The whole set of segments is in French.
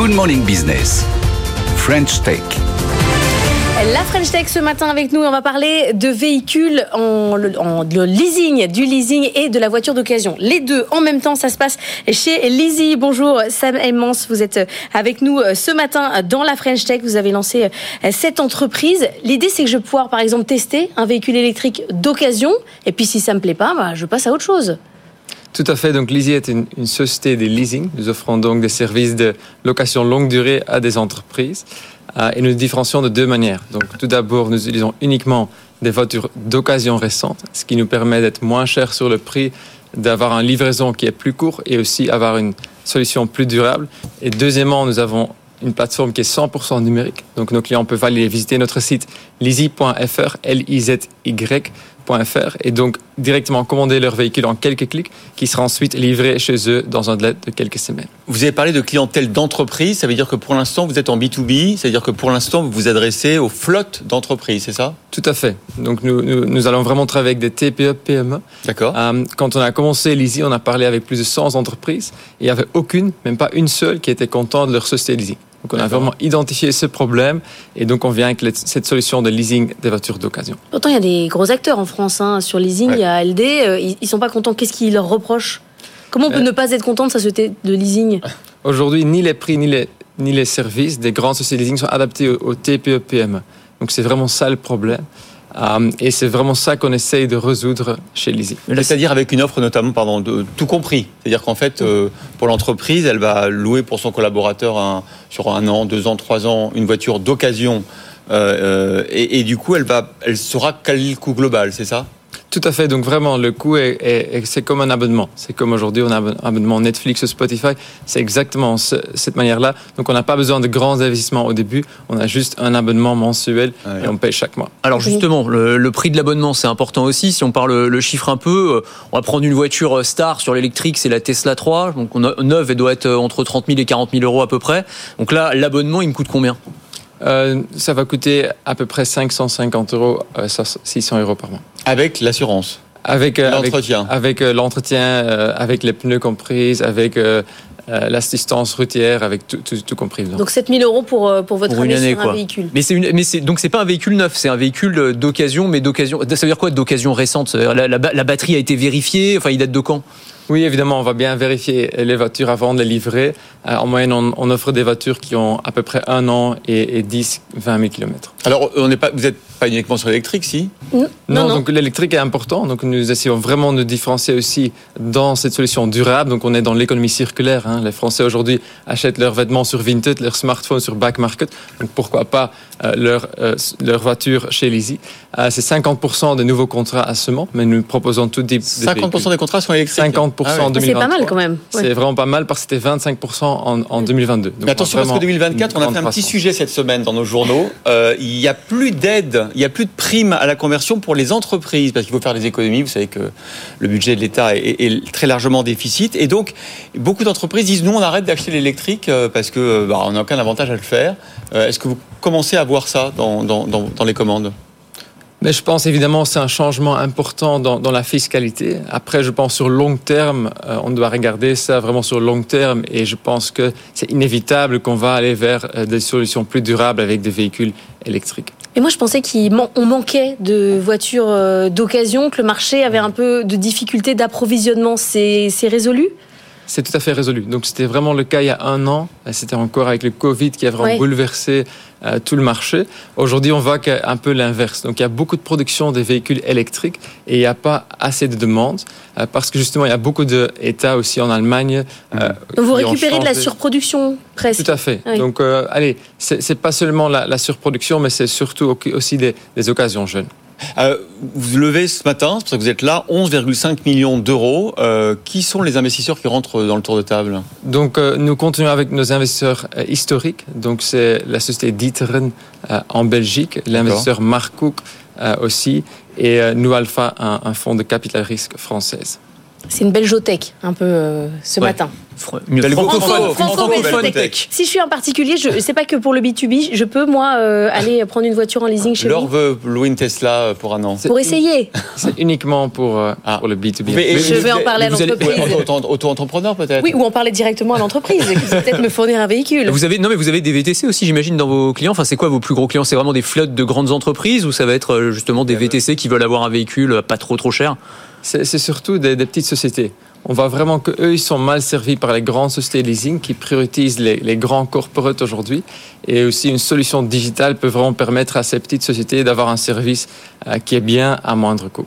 Good Morning Business. French Tech. La French Tech ce matin avec nous, on va parler de véhicules en, de leasing, du leasing et de la voiture d'occasion. Les deux en même temps, ça se passe chez Leasy. Bonjour Sam Emmons, vous êtes avec nous ce matin dans la French Tech. Vous avez lancé cette entreprise. L'idée, c'est que je vais pouvoir par exemple tester un véhicule électrique d'occasion et puis si ça me plaît pas, bah, je passe à autre chose. Tout à fait. Donc, Leasy est une, société de leasing. Nous offrons donc des services de location longue durée à des entreprises. Euh, et nous nous différencions de deux manières. Donc, tout d'abord, nous utilisons uniquement des voitures d'occasion récentes, ce qui nous permet d'être moins cher sur le prix, d'avoir une livraison qui est plus courte et aussi avoir une solution plus durable. Et deuxièmement, nous avons une plateforme qui est 100% numérique. Donc, nos clients peuvent aller visiter notre site lizy.fr, L-I-Z-Y et donc directement commander leur véhicule en quelques clics qui sera ensuite livré chez eux dans un délai de quelques semaines. Vous avez parlé de clientèle d'entreprise, ça veut dire que pour l'instant vous êtes en B2B, c'est-à-dire que pour l'instant vous vous adressez aux flottes d'entreprises, c'est ça? Tout à fait. Donc nous, nous, nous, allons vraiment travailler avec des TPE, PME. D'accord. Euh, quand on a commencé l'Easy, on a parlé avec plus de 100 entreprises et il n'y avait aucune, même pas une seule, qui était contente de leur société leasing. Donc on a vraiment identifié ce problème et donc on vient avec cette solution de leasing des voitures d'occasion. Pourtant il y a des gros acteurs en France hein, sur leasing, ouais. il y a LD, euh, ils, ils sont pas contents. Qu'est-ce qu'ils leur reprochent? Comment on peut euh... ne pas être content de sa société de leasing? Aujourd'hui, ni les prix ni les, ni les services des grandes sociétés de leasing sont adaptés aux TPE-PME. Donc c'est vraiment ça le problème. Um, et c'est vraiment ça qu'on essaye de résoudre chez Lizzy. C'est-à-dire avec une offre notamment, pardon, de tout compris. C'est-à-dire qu'en fait, euh, pour l'entreprise, elle va louer pour son collaborateur sur un an, deux ans, trois ans, une voiture d'occasion. Euh, et, et, du coup, elle, va, elle saura quel est le coût global, c'est ça? Tout à fait. Donc vraiment, le coût est, est, est c'est comme un abonnement. C'est comme aujourd'hui on a un abonnement Netflix Spotify. C'est exactement ce, cette manière-là. Donc on n'a pas besoin de grands investissements au début. On a juste un abonnement mensuel ah et on paye chaque mois. Alors justement, le, le prix de l'abonnement c'est important aussi. Si on parle le, chiffre un peu, euh, on va prendre une voiture star sur l'électrique, c'est la Tesla 3. Donc on a, neuve, elle doit être entre 30 000 et 40 000 euros à peu près. Donc là, l'abonnement, il me coûte combien? Euh, ça va coûter à peu près 550 euros, euh, 600 euros par mois. Avec l'assurance avec euh, l'entretien, avec, avec l'entretien, euh, avec les pneus comprises, avec euh, l'assistance routière, avec tout, tout, tout, compris. Donc 7000 euros pour pour votre pour année, année sur un véhicule. Mais c'est mais c'est donc c'est pas un véhicule neuf, c'est un véhicule d'occasion, mais d'occasion. Ça veut dire quoi d'occasion récente? La, la, la, batterie a été vérifiée. Enfin, il date de quand? Oui, évidemment, on va bien vérifier les voitures avant de les livrer. Euh, en moyenne, on, on, offre des voitures qui ont à peu près un an et, et 10, 20 000 km. Alors, on n'est pas, vous n'êtes pas uniquement sur l'électrique, si? Non, non, non, donc l'électrique est important. Donc, nous essayons vraiment de différencier aussi dans cette solution durable. Donc, on est dans l'économie circulaire. Hein. Les Français aujourd'hui achètent leurs vêtements sur Vinted, leurs smartphones sur Back Market. Donc, pourquoi pas euh, leur, euh, leur voiture chez Lizzy euh, C'est 50% des nouveaux contrats à ce moment, mais nous proposons tout type de 50% des contrats sont électriques 50% ah en 2023. C'est pas mal quand même. Ouais. C'est vraiment pas mal parce que c'était 25% en, en 2022. Donc mais attention, parce que 2024, on a fait un petit sujet cette semaine dans nos journaux. Euh, il n'y a plus d'aide, il n'y a plus de primes à la conversion pour les entreprises parce qu'il faut faire des économies. Vous savez que le budget de l'État est, très largement déficit. Et donc, beaucoup d'entreprises disent nous, on arrête d'acheter l'électrique parce que bah, on n'a aucun avantage à le faire. Euh, Est-ce que vous commencez à voir ça dans, dans les commandes? Mais je pense évidemment c'est un changement important dans, la fiscalité. Après, je pense sur long terme, euh, on doit regarder ça vraiment sur long terme et je pense que c'est inévitable qu'on va aller vers euh, des solutions plus durables avec des véhicules électriques. Et moi, je pensais qu'on manquait de voitures euh, d'occasion, que le marché avait un peu de difficultés d'approvisionnement. C'est résolu? C'est tout à fait résolu. Donc c'était vraiment le cas il y a un an. C'était encore avec le Covid qui a vraiment bouleversé euh, tout le marché. Aujourd'hui, on voit un peu l'inverse. Donc il y a beaucoup de production des véhicules électriques et il n'y a pas assez de demandes euh, parce que justement il y a beaucoup d'États aussi en Allemagne. Euh, Donc vous récupérez de la surproduction presque. Tout à fait. Oui. Donc euh, allez, c'est pas seulement la, la, surproduction, mais c'est surtout aussi des, des occasions jeunes. Euh, vous levez ce matin, c'est pour ça que vous êtes là, 11,5 millions d'euros. Euh, qui sont les investisseurs qui rentrent dans le tour de table? Donc, euh, nous continuons avec nos investisseurs historiques. Donc, c'est la société D'Ieteren en Belgique, l'investisseur euh, aussi, et New Alpha, un, un fonds de capital risque française. C'est une belle jotech, un peu ce ouais. matin. francophone. Si je suis un particulier, je sais pas que pour le B2B, je peux moi euh, aller prendre une voiture en leasing chez Laure vous. veut louer une Tesla pour un an. Pour essayer. C'est uniquement pour, euh, ah. pour le B2B. Mais, je vais en parler à l'entreprise. Auto-entrepreneur peut-être Oui, ou en parler directement à l'entreprise, qui peut-être me fournir un véhicule. Vous avez, non, mais vous avez des VTC aussi, j'imagine, dans vos clients. Enfin, c'est quoi vos plus gros clients? C'est vraiment des flottes de grandes entreprises ou ça va être euh, justement des VTC qui veulent avoir un véhicule pas trop trop cher? C'est surtout des, des petites sociétés on voit vraiment qu'eux, ils sont mal servis par les grandes sociétés de leasing qui priorisent les, grands corporates aujourd'hui. Et aussi, une solution digitale peut vraiment permettre à ces petites sociétés d'avoir un service euh, qui est bien à moindre coût.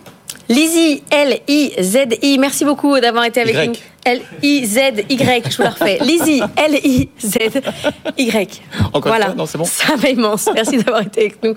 Lizzy, L-I-Z-I, merci beaucoup d'avoir été avec nous. L-I-Z-Y, je vous la refais. Lizzy, L-I-Z-Y. Encore voilà. une fois, non, c'est bon. Ça va immense. Merci d'avoir été avec nous.